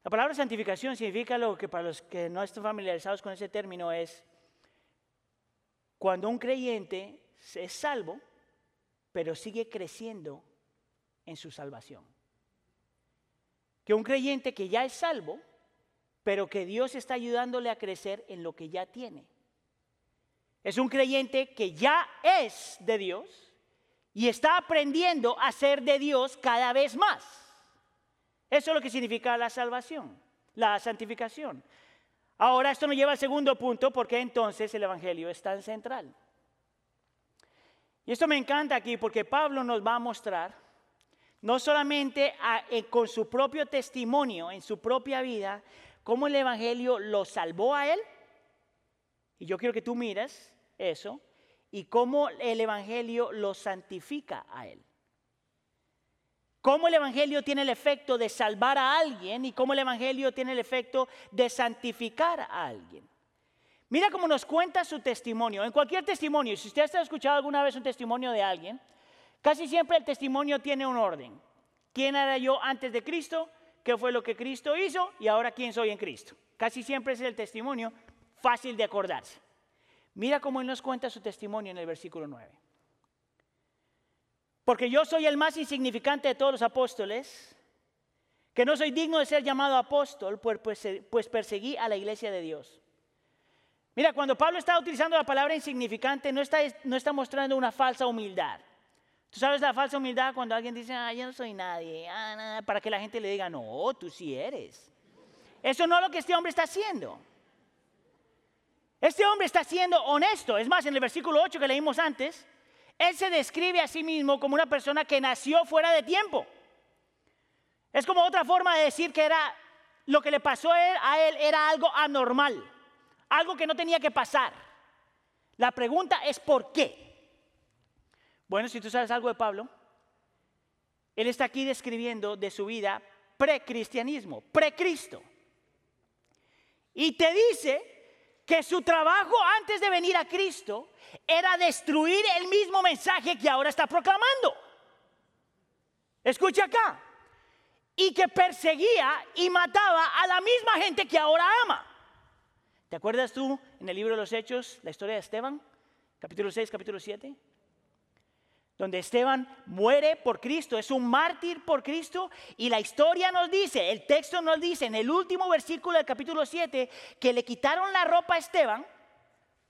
La palabra santificación significa lo que para los que no están familiarizados con ese término es cuando un creyente es salvo, pero sigue creciendo en su salvación. Que un creyente que ya es salvo, pero que Dios está ayudándole a crecer en lo que ya tiene. Es un creyente que ya es de Dios y está aprendiendo a ser de Dios cada vez más. Eso es lo que significa la salvación, la santificación. Ahora esto nos lleva al segundo punto, porque entonces el Evangelio es tan central. Y esto me encanta aquí porque Pablo nos va a mostrar, no solamente eh, con su propio testimonio, en su propia vida, cómo el Evangelio lo salvó a él, y yo quiero que tú mires eso, y cómo el Evangelio lo santifica a él cómo el Evangelio tiene el efecto de salvar a alguien y cómo el Evangelio tiene el efecto de santificar a alguien. Mira cómo nos cuenta su testimonio. En cualquier testimonio, si usted ha escuchado alguna vez un testimonio de alguien, casi siempre el testimonio tiene un orden. ¿Quién era yo antes de Cristo? ¿Qué fue lo que Cristo hizo? Y ahora quién soy en Cristo. Casi siempre es el testimonio fácil de acordarse. Mira cómo él nos cuenta su testimonio en el versículo 9. Porque yo soy el más insignificante de todos los apóstoles, que no soy digno de ser llamado apóstol, pues, pues, pues, perseguí a la iglesia de Dios. Mira, cuando Pablo está utilizando la palabra insignificante, no está, no está mostrando una falsa humildad. Tú sabes la falsa humildad cuando alguien dice, ah, yo no soy nadie, ah, para que la gente le diga, no, tú sí eres. Eso no es lo que este hombre está haciendo. Este hombre está siendo honesto. Es más, en el versículo 8 que leímos antes, él se describe a sí mismo como una persona que nació fuera de tiempo. Es como otra forma de decir que era lo que le pasó a él, era algo anormal, algo que no tenía que pasar. La pregunta es ¿por qué? Bueno, si tú sabes algo de Pablo, él está aquí describiendo de su vida precristianismo, precristo. Y te dice que su trabajo antes de venir a Cristo era destruir el mismo mensaje que ahora está proclamando. Escucha acá. Y que perseguía y mataba a la misma gente que ahora ama. ¿Te acuerdas tú en el libro de los Hechos la historia de Esteban? Capítulo 6, capítulo 7 donde Esteban muere por Cristo, es un mártir por Cristo, y la historia nos dice, el texto nos dice en el último versículo del capítulo 7, que le quitaron la ropa a Esteban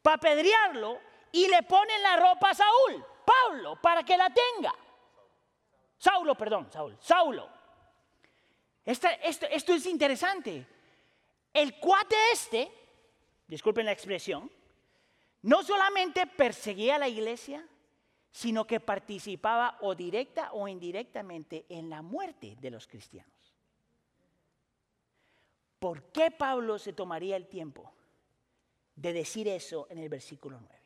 para apedrearlo y le ponen la ropa a Saúl, Pablo, para que la tenga. Saulo, perdón, Saúl, Saulo. esto, esto es interesante. El cuate este, disculpen la expresión, no solamente perseguía a la iglesia, sino que participaba o directa o indirectamente en la muerte de los cristianos. ¿Por qué Pablo se tomaría el tiempo de decir eso en el versículo 9?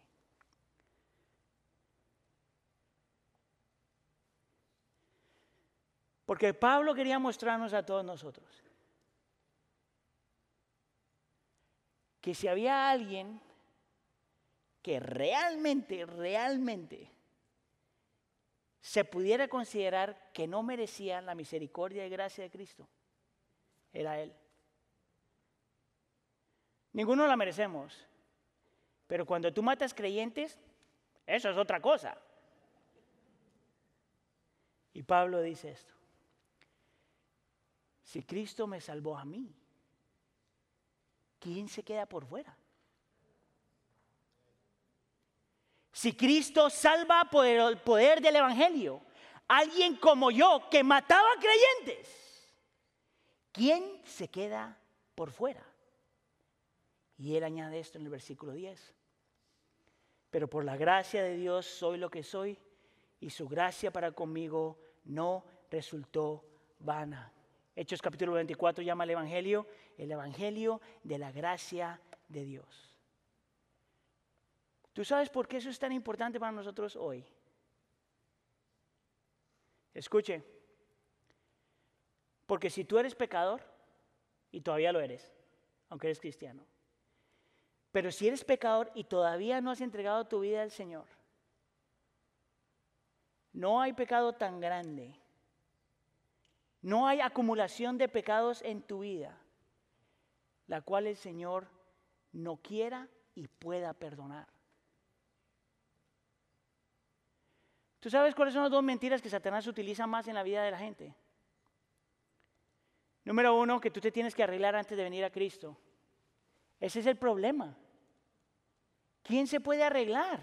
Porque Pablo quería mostrarnos a todos nosotros que si había alguien que realmente, realmente se pudiera considerar que no merecía la misericordia y gracia de Cristo, era Él. Ninguno la merecemos, pero cuando tú matas creyentes, eso es otra cosa. Y Pablo dice esto. Si Cristo me salvó a mí, ¿quién se queda por fuera? Si Cristo salva por el poder del Evangelio, alguien como yo que mataba creyentes, ¿quién se queda por fuera? Y él añade esto en el versículo 10. Pero por la gracia de Dios soy lo que soy y su gracia para conmigo no resultó vana. Hechos capítulo 24 llama al Evangelio el Evangelio de la gracia de Dios. ¿Tú sabes por qué eso es tan importante para nosotros hoy? Escuche, porque si tú eres pecador, y todavía lo eres, aunque eres cristiano, pero si eres pecador y todavía no has entregado tu vida al Señor, no hay pecado tan grande, no hay acumulación de pecados en tu vida, la cual el Señor no quiera y pueda perdonar. ¿Tú sabes cuáles son las dos mentiras que Satanás utiliza más en la vida de la gente? Número uno, que tú te tienes que arreglar antes de venir a Cristo. Ese es el problema. ¿Quién se puede arreglar?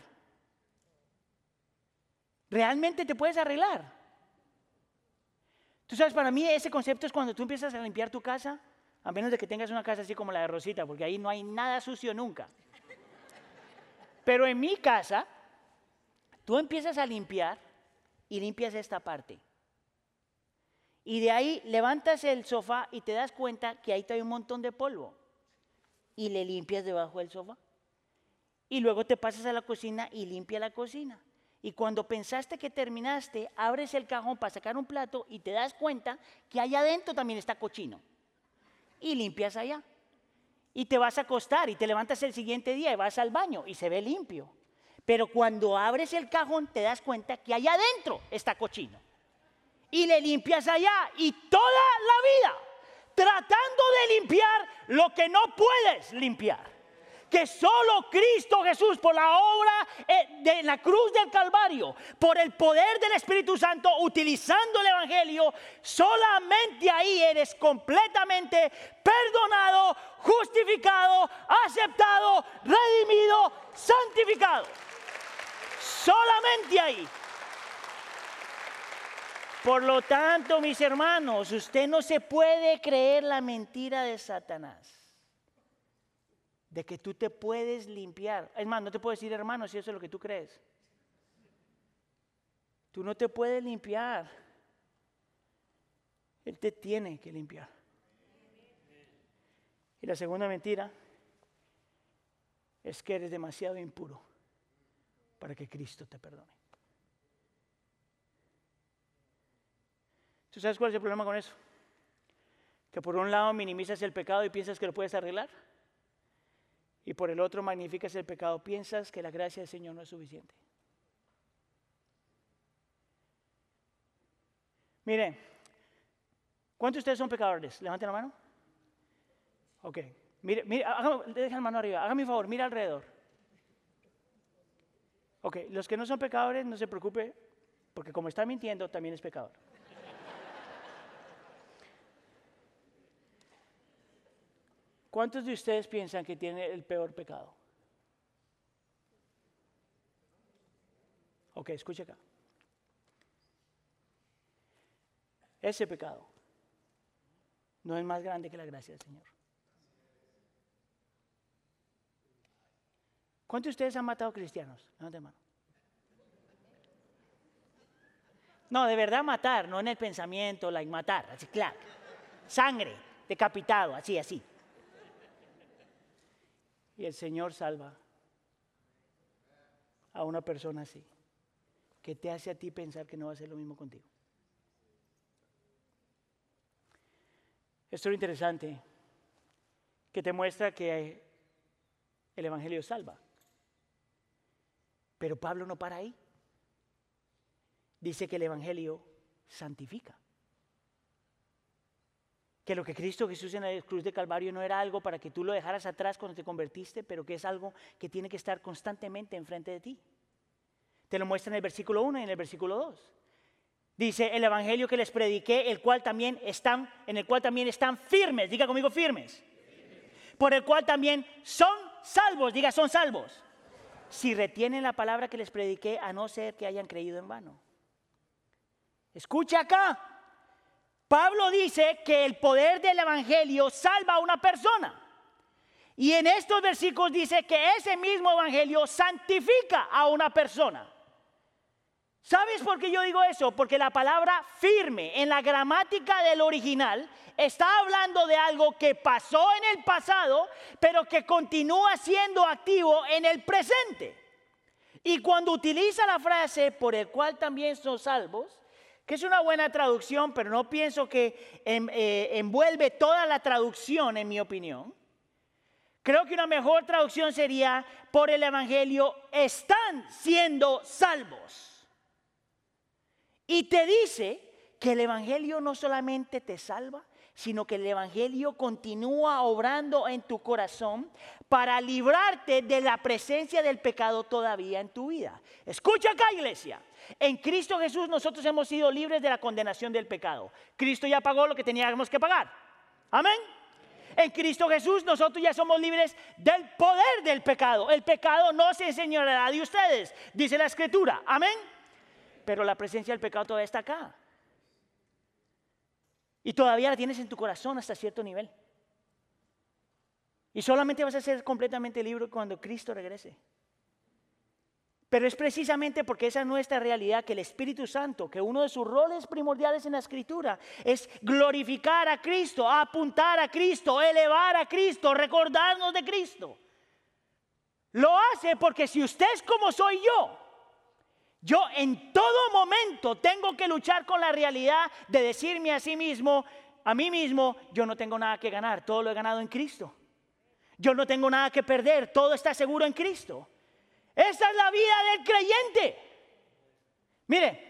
¿Realmente te puedes arreglar? Tú sabes, para mí ese concepto es cuando tú empiezas a limpiar tu casa, a menos de que tengas una casa así como la de Rosita, porque ahí no hay nada sucio nunca. Pero en mi casa, Tú empiezas a limpiar y limpias esta parte. Y de ahí levantas el sofá y te das cuenta que ahí hay un montón de polvo. Y le limpias debajo del sofá. Y luego te pasas a la cocina y limpia la cocina. Y cuando pensaste que terminaste, abres el cajón para sacar un plato y te das cuenta que allá adentro también está cochino. Y limpias allá. Y te vas a acostar y te levantas el siguiente día y vas al baño y se ve limpio. Pero cuando abres el cajón te das cuenta que allá adentro está cochino. Y le limpias allá y toda la vida tratando de limpiar lo que no puedes limpiar. Que solo Cristo Jesús por la obra eh, de la cruz del Calvario, por el poder del Espíritu Santo, utilizando el Evangelio, solamente ahí eres completamente perdonado, justificado, aceptado, redimido, santificado. Solamente ahí. Por lo tanto, mis hermanos, usted no se puede creer la mentira de Satanás. De que tú te puedes limpiar. Es más, no te puedo decir hermano si eso es lo que tú crees. Tú no te puedes limpiar. Él te tiene que limpiar. Y la segunda mentira es que eres demasiado impuro para que Cristo te perdone. ¿Tú sabes cuál es el problema con eso? Que por un lado minimizas el pecado y piensas que lo puedes arreglar. Y por el otro magnificas el pecado, piensas que la gracia del Señor no es suficiente. Mire, ¿cuántos de ustedes son pecadores? Levanten la mano. Ok. Mire, mire, deja la mano arriba. Hágame un favor, mira alrededor. Ok, los que no son pecadores, no se preocupe, porque como está mintiendo, también es pecador. ¿Cuántos de ustedes piensan que tiene el peor pecado? Ok, escuche acá. Ese pecado no es más grande que la gracia del Señor. ¿Cuántos de ustedes han matado cristianos? No, de verdad matar, no en el pensamiento, like matar, así claro. Sangre, decapitado, así, así. Y el Señor salva a una persona así, que te hace a ti pensar que no va a ser lo mismo contigo. Esto es interesante, que te muestra que el Evangelio salva. Pero Pablo no para ahí. Dice que el Evangelio santifica. Que lo que Cristo Jesús en la cruz de Calvario no era algo para que tú lo dejaras atrás cuando te convertiste, pero que es algo que tiene que estar constantemente enfrente de ti. Te lo muestra en el versículo 1 y en el versículo 2. Dice el evangelio que les prediqué, el cual también están, en el cual también están firmes, diga conmigo firmes. Por el cual también son salvos, diga son salvos. Si retienen la palabra que les prediqué, a no ser que hayan creído en vano. Escucha acá. Pablo dice que el poder del evangelio salva a una persona. Y en estos versículos dice que ese mismo evangelio santifica a una persona. ¿Sabes por qué yo digo eso? Porque la palabra firme en la gramática del original está hablando de algo que pasó en el pasado, pero que continúa siendo activo en el presente. Y cuando utiliza la frase por el cual también son salvos, que es una buena traducción, pero no pienso que em, eh, envuelve toda la traducción, en mi opinión. Creo que una mejor traducción sería, por el Evangelio están siendo salvos. Y te dice que el Evangelio no solamente te salva, sino que el Evangelio continúa obrando en tu corazón para librarte de la presencia del pecado todavía en tu vida. Escucha acá, iglesia. En Cristo Jesús nosotros hemos sido libres de la condenación del pecado. Cristo ya pagó lo que teníamos que pagar. Amén. En Cristo Jesús nosotros ya somos libres del poder del pecado. El pecado no se enseñará de ustedes, dice la escritura. Amén pero la presencia del pecado todavía está acá. Y todavía la tienes en tu corazón hasta cierto nivel. Y solamente vas a ser completamente libre cuando Cristo regrese. Pero es precisamente porque esa es nuestra realidad que el Espíritu Santo, que uno de sus roles primordiales en la Escritura es glorificar a Cristo, apuntar a Cristo, elevar a Cristo, recordarnos de Cristo. Lo hace porque si usted es como soy yo, yo en todo momento tengo que luchar con la realidad de decirme a sí mismo, a mí mismo, yo no tengo nada que ganar, todo lo he ganado en Cristo. Yo no tengo nada que perder, todo está seguro en Cristo. Esa es la vida del creyente. Mire,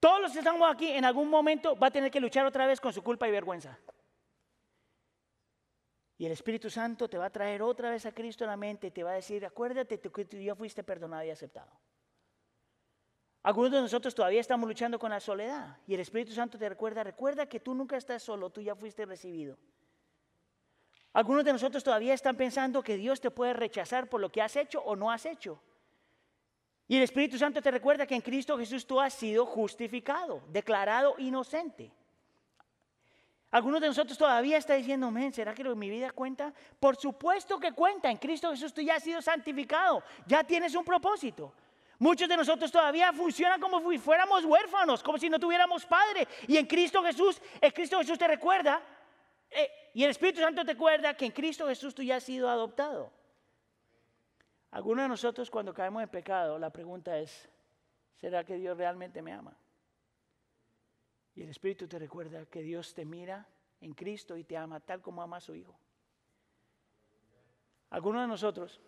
todos los que estamos aquí en algún momento va a tener que luchar otra vez con su culpa y vergüenza. Y el Espíritu Santo te va a traer otra vez a Cristo en la mente y te va a decir, acuérdate que tú ya fuiste perdonado y aceptado. Algunos de nosotros todavía estamos luchando con la soledad y el Espíritu Santo te recuerda, recuerda que tú nunca estás solo, tú ya fuiste recibido. Algunos de nosotros todavía están pensando que Dios te puede rechazar por lo que has hecho o no has hecho. Y el Espíritu Santo te recuerda que en Cristo Jesús tú has sido justificado, declarado inocente. Algunos de nosotros todavía están diciendo, men, ¿será que mi vida cuenta? Por supuesto que cuenta. En Cristo Jesús tú ya has sido santificado, ya tienes un propósito. Muchos de nosotros todavía funcionan como si fuéramos huérfanos, como si no tuviéramos padre. Y en Cristo Jesús, el Cristo Jesús te recuerda, eh, y el Espíritu Santo te recuerda que en Cristo Jesús tú ya has sido adoptado. Algunos de nosotros cuando caemos en pecado, la pregunta es, ¿será que Dios realmente me ama? Y el Espíritu te recuerda que Dios te mira en Cristo y te ama tal como ama a su Hijo. Algunos de nosotros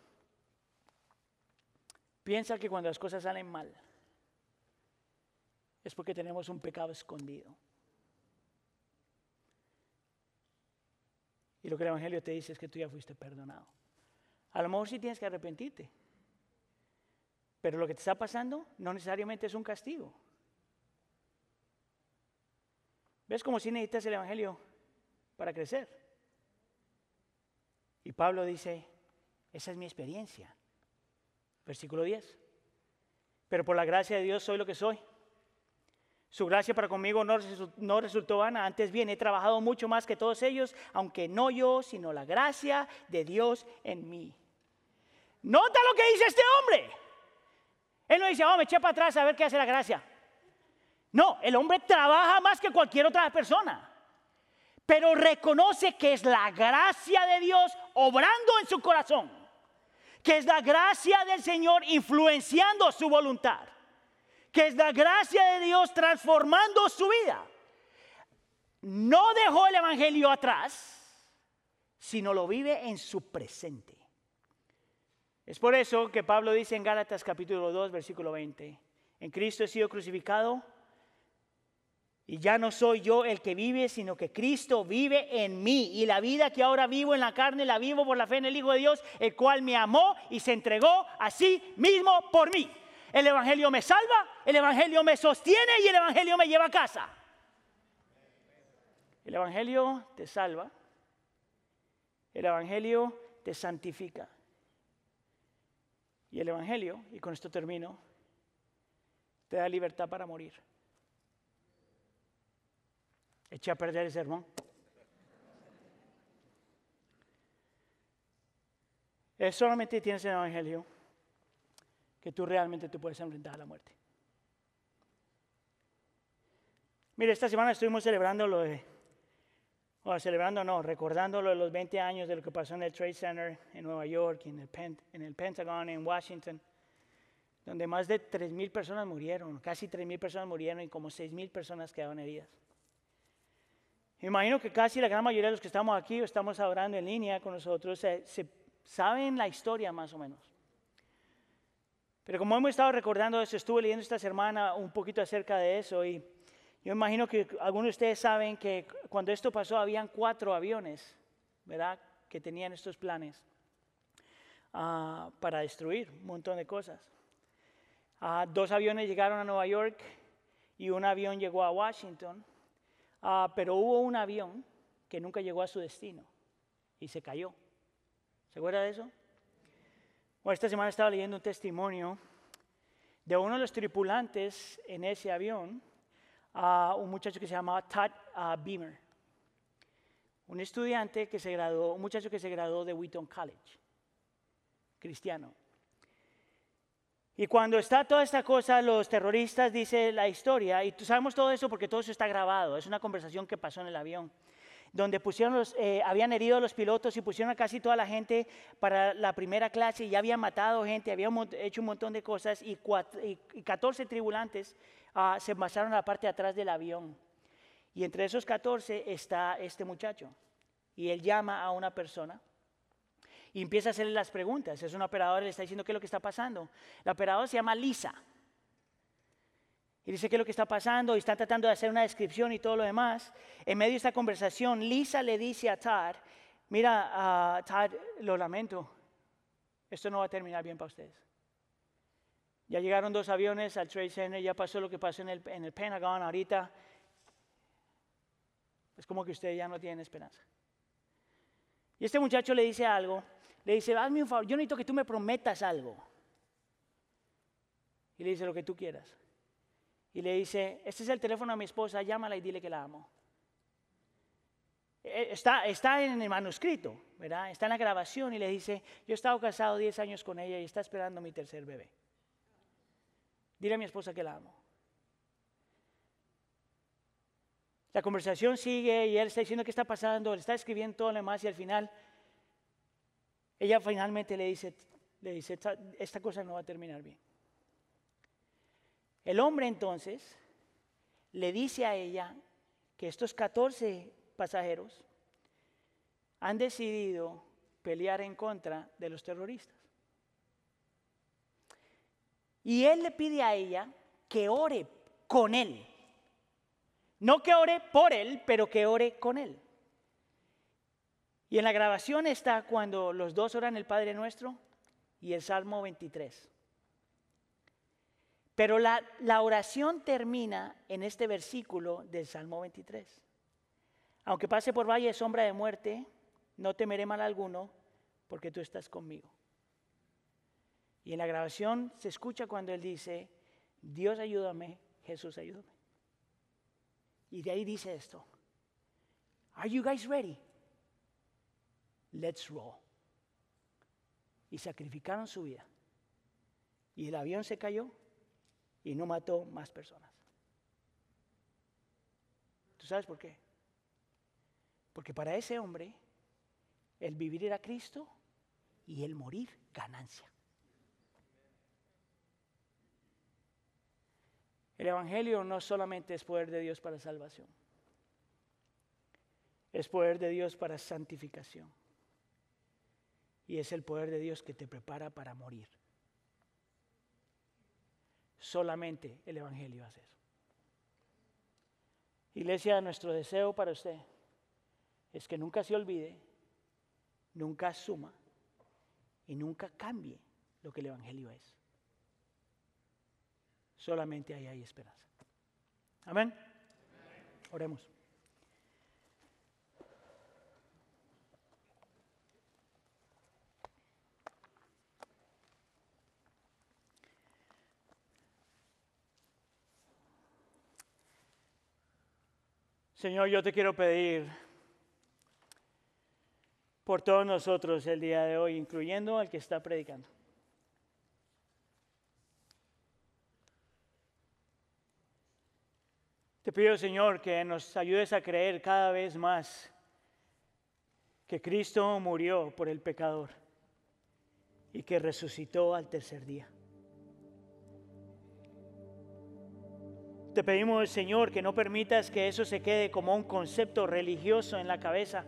piensa que cuando las cosas salen mal es porque tenemos un pecado escondido. Y lo que el Evangelio te dice es que tú ya fuiste perdonado. A lo mejor sí tienes que arrepentirte. Pero lo que te está pasando no necesariamente es un castigo. ¿Ves cómo si necesitas el Evangelio para crecer? Y Pablo dice, esa es mi experiencia. Versículo 10. Pero por la gracia de Dios soy lo que soy. Su gracia para conmigo no, resultó vana, antes bien he trabajado mucho más que todos ellos, aunque no yo, sino la gracia de Dios en mí. Nota lo que dice este hombre. Él no dice, oh, me eché para atrás a ver qué hace la gracia. No, el hombre trabaja más que cualquier otra persona, pero reconoce que es la gracia de Dios obrando en su corazón que es la gracia del Señor influenciando su voluntad, que es la gracia de Dios transformando su vida. No dejó el Evangelio atrás, sino lo vive en su presente. Es por eso que Pablo dice en Gálatas capítulo 2, versículo 20, en Cristo he sido crucificado y ya no soy yo el que vive, sino que Cristo vive en mí. Y la vida que ahora vivo en la carne, la vivo por la fe en el Hijo de Dios, el cual me amó y se entregó a sí mismo por mí. El Evangelio me salva, el Evangelio me sostiene y el Evangelio me lleva a casa. El Evangelio te salva, el Evangelio te santifica. Y el Evangelio, y con esto termino, te da libertad para morir. Eché a perder el sermón. Es solamente tienes el Evangelio que tú realmente te puedes enfrentar a la muerte. Mire, esta semana estuvimos celebrando lo de, o celebrando no, recordando los 20 años de lo que pasó en el Trade Center en Nueva York, en el, en el Pentagon, en Washington, donde más de 3.000 personas murieron, casi 3.000 personas murieron y como 6.000 personas quedaron heridas. Me imagino que casi la gran mayoría de los que estamos aquí o estamos orando en línea con nosotros se, saben la historia más o menos. Pero como hemos estado recordando eso, estuve leyendo esta semana un poquito acerca de eso y yo imagino que algunos de ustedes saben que cuando esto pasó habían cuatro aviones, ¿verdad? Que tenían estos planes ah, para destruir un montón de cosas. Ah, dos aviones llegaron a Nueva York y un avión llegó a Washington. Ah, pero hubo un avión que nunca llegó a su destino y se cayó. ¿Se acuerda de eso? Bueno, esta semana estaba leyendo un testimonio de uno de los tripulantes en ese avión, a un muchacho que se llamaba Todd ah, Beamer, un estudiante que se graduó, un muchacho que se graduó de Wheaton College, cristiano. Y cuando está toda esta cosa, los terroristas, dice la historia, y sabemos todo eso porque todo eso está grabado, es una conversación que pasó en el avión, donde pusieron los, eh, habían herido a los pilotos y pusieron a casi toda la gente para la primera clase y ya habían matado gente, habían hecho un montón de cosas y, 14 tribulantes ah, se pasaron a la parte de atrás del avión. Y entre esos 14 está este muchacho. Y él llama a una persona y empieza a hacerle las preguntas. Es un operador, le está diciendo qué es lo que está pasando. La operadora se llama Lisa. Y dice qué es lo que está pasando y está tratando de hacer una descripción y todo lo demás. En medio de esta conversación, Lisa le dice a Tad, mira, uh, Tad, lo lamento, esto no va a terminar bien para ustedes. Ya llegaron dos aviones al Trade Center, ya pasó lo que pasó en el, en el Pentagon ahorita. Es como que ustedes ya no tienen esperanza. Y este muchacho le dice algo le dice, hazme un favor, yo necesito que tú me prometas algo. Y le dice lo que tú quieras. Y le dice, este es el teléfono a mi esposa, llámala y dile que la amo. Eh, está, está en el manuscrito, ¿verdad? Está en la grabación y le dice, yo he estado casado 10 años con ella y está esperando mi tercer bebé. Dile a mi esposa que la amo. La conversación sigue y él está diciendo qué está pasando, le está escribiendo todo lo demás y al final ella finalmente le dice, le dice, esta, cosa no va a terminar bien. El hombre entonces le dice a ella que estos 14 pasajeros han decidido pelear en contra de los terroristas. Y él le pide a ella que ore con él. No que ore por él, pero que ore con él. Y en la grabación está cuando los dos oran el Padre Nuestro y el Salmo 23. Pero la, oración termina en este versículo del Salmo 23. Aunque pase por valle de sombra de muerte, no temeré mal alguno, porque tú estás conmigo. Y en la grabación se escucha cuando él dice, Dios ayúdame, Jesús ayúdame. Y de ahí dice esto, Are you guys ready? let's roll. Y sacrificaron su vida. Y el avión se cayó y no mató más personas. ¿Tú sabes por qué? Porque para ese hombre el vivir era Cristo y el morir ganancia. El Evangelio no solamente es poder de Dios para salvación, es poder de Dios para santificación. Y es el poder de Dios que te prepara para morir. Solamente el Evangelio hace eso. Iglesia, nuestro deseo para usted es que nunca se olvide, nunca asuma y nunca cambie lo que el Evangelio es. Solamente ahí hay esperanza. Amén. Oremos. Señor, yo te quiero pedir por todos nosotros el día de hoy, incluyendo al que está predicando. Te pido, Señor, que nos ayudes a creer cada vez más que Cristo murió por el pecador y que resucitó al tercer día. Te pedimos, Señor, que no permitas que eso se quede como un concepto religioso en la cabeza,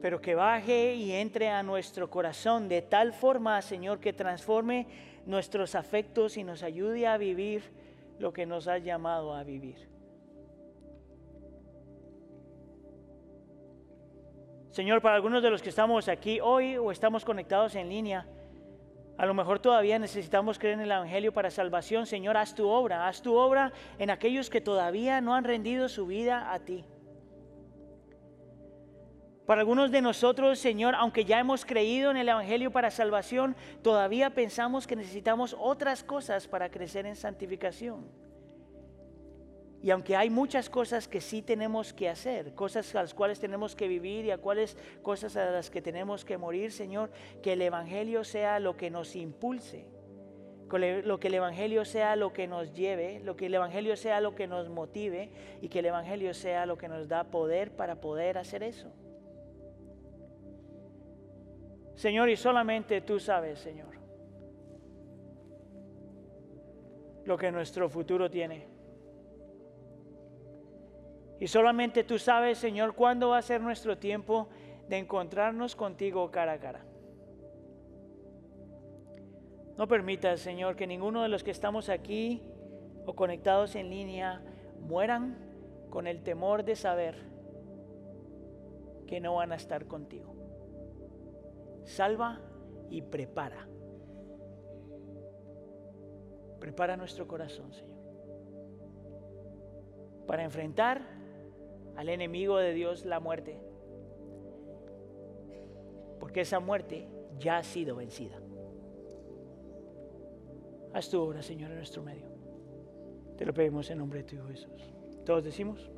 pero que baje y entre a nuestro corazón de tal forma, Señor, que transforme nuestros afectos y nos ayude a vivir lo que nos has llamado a vivir. Señor, para algunos de los que estamos aquí hoy o estamos conectados en línea, a lo mejor todavía necesitamos creer en el Evangelio para salvación. Señor, haz tu obra, haz tu obra en aquellos que todavía no han rendido su vida a ti. Para algunos de nosotros, Señor, aunque ya hemos creído en el Evangelio para salvación, todavía pensamos que necesitamos otras cosas para crecer en santificación. Y aunque hay muchas cosas que sí tenemos que hacer, cosas a las cuales tenemos que vivir y a cuáles cosas a las que tenemos que morir, Señor, que el Evangelio sea lo que nos impulse, lo que el Evangelio sea lo que nos lleve, lo que el Evangelio sea lo que nos motive y que el Evangelio sea lo que nos da poder para poder hacer eso. Señor, y solamente tú sabes, Señor, lo que nuestro futuro tiene. Y solamente tú sabes, Señor, cuándo va a ser nuestro tiempo de encontrarnos contigo cara a cara. No permitas, Señor, que ninguno de los que estamos aquí o conectados en línea mueran con el temor de saber que no van a estar contigo. Salva y prepara. Prepara nuestro corazón, Señor, para enfrentar al enemigo de Dios la muerte. Porque esa muerte ya ha sido vencida. Haz tu obra, Señor, en nuestro medio. Te lo pedimos en nombre de tu Hijo Jesús. Todos decimos.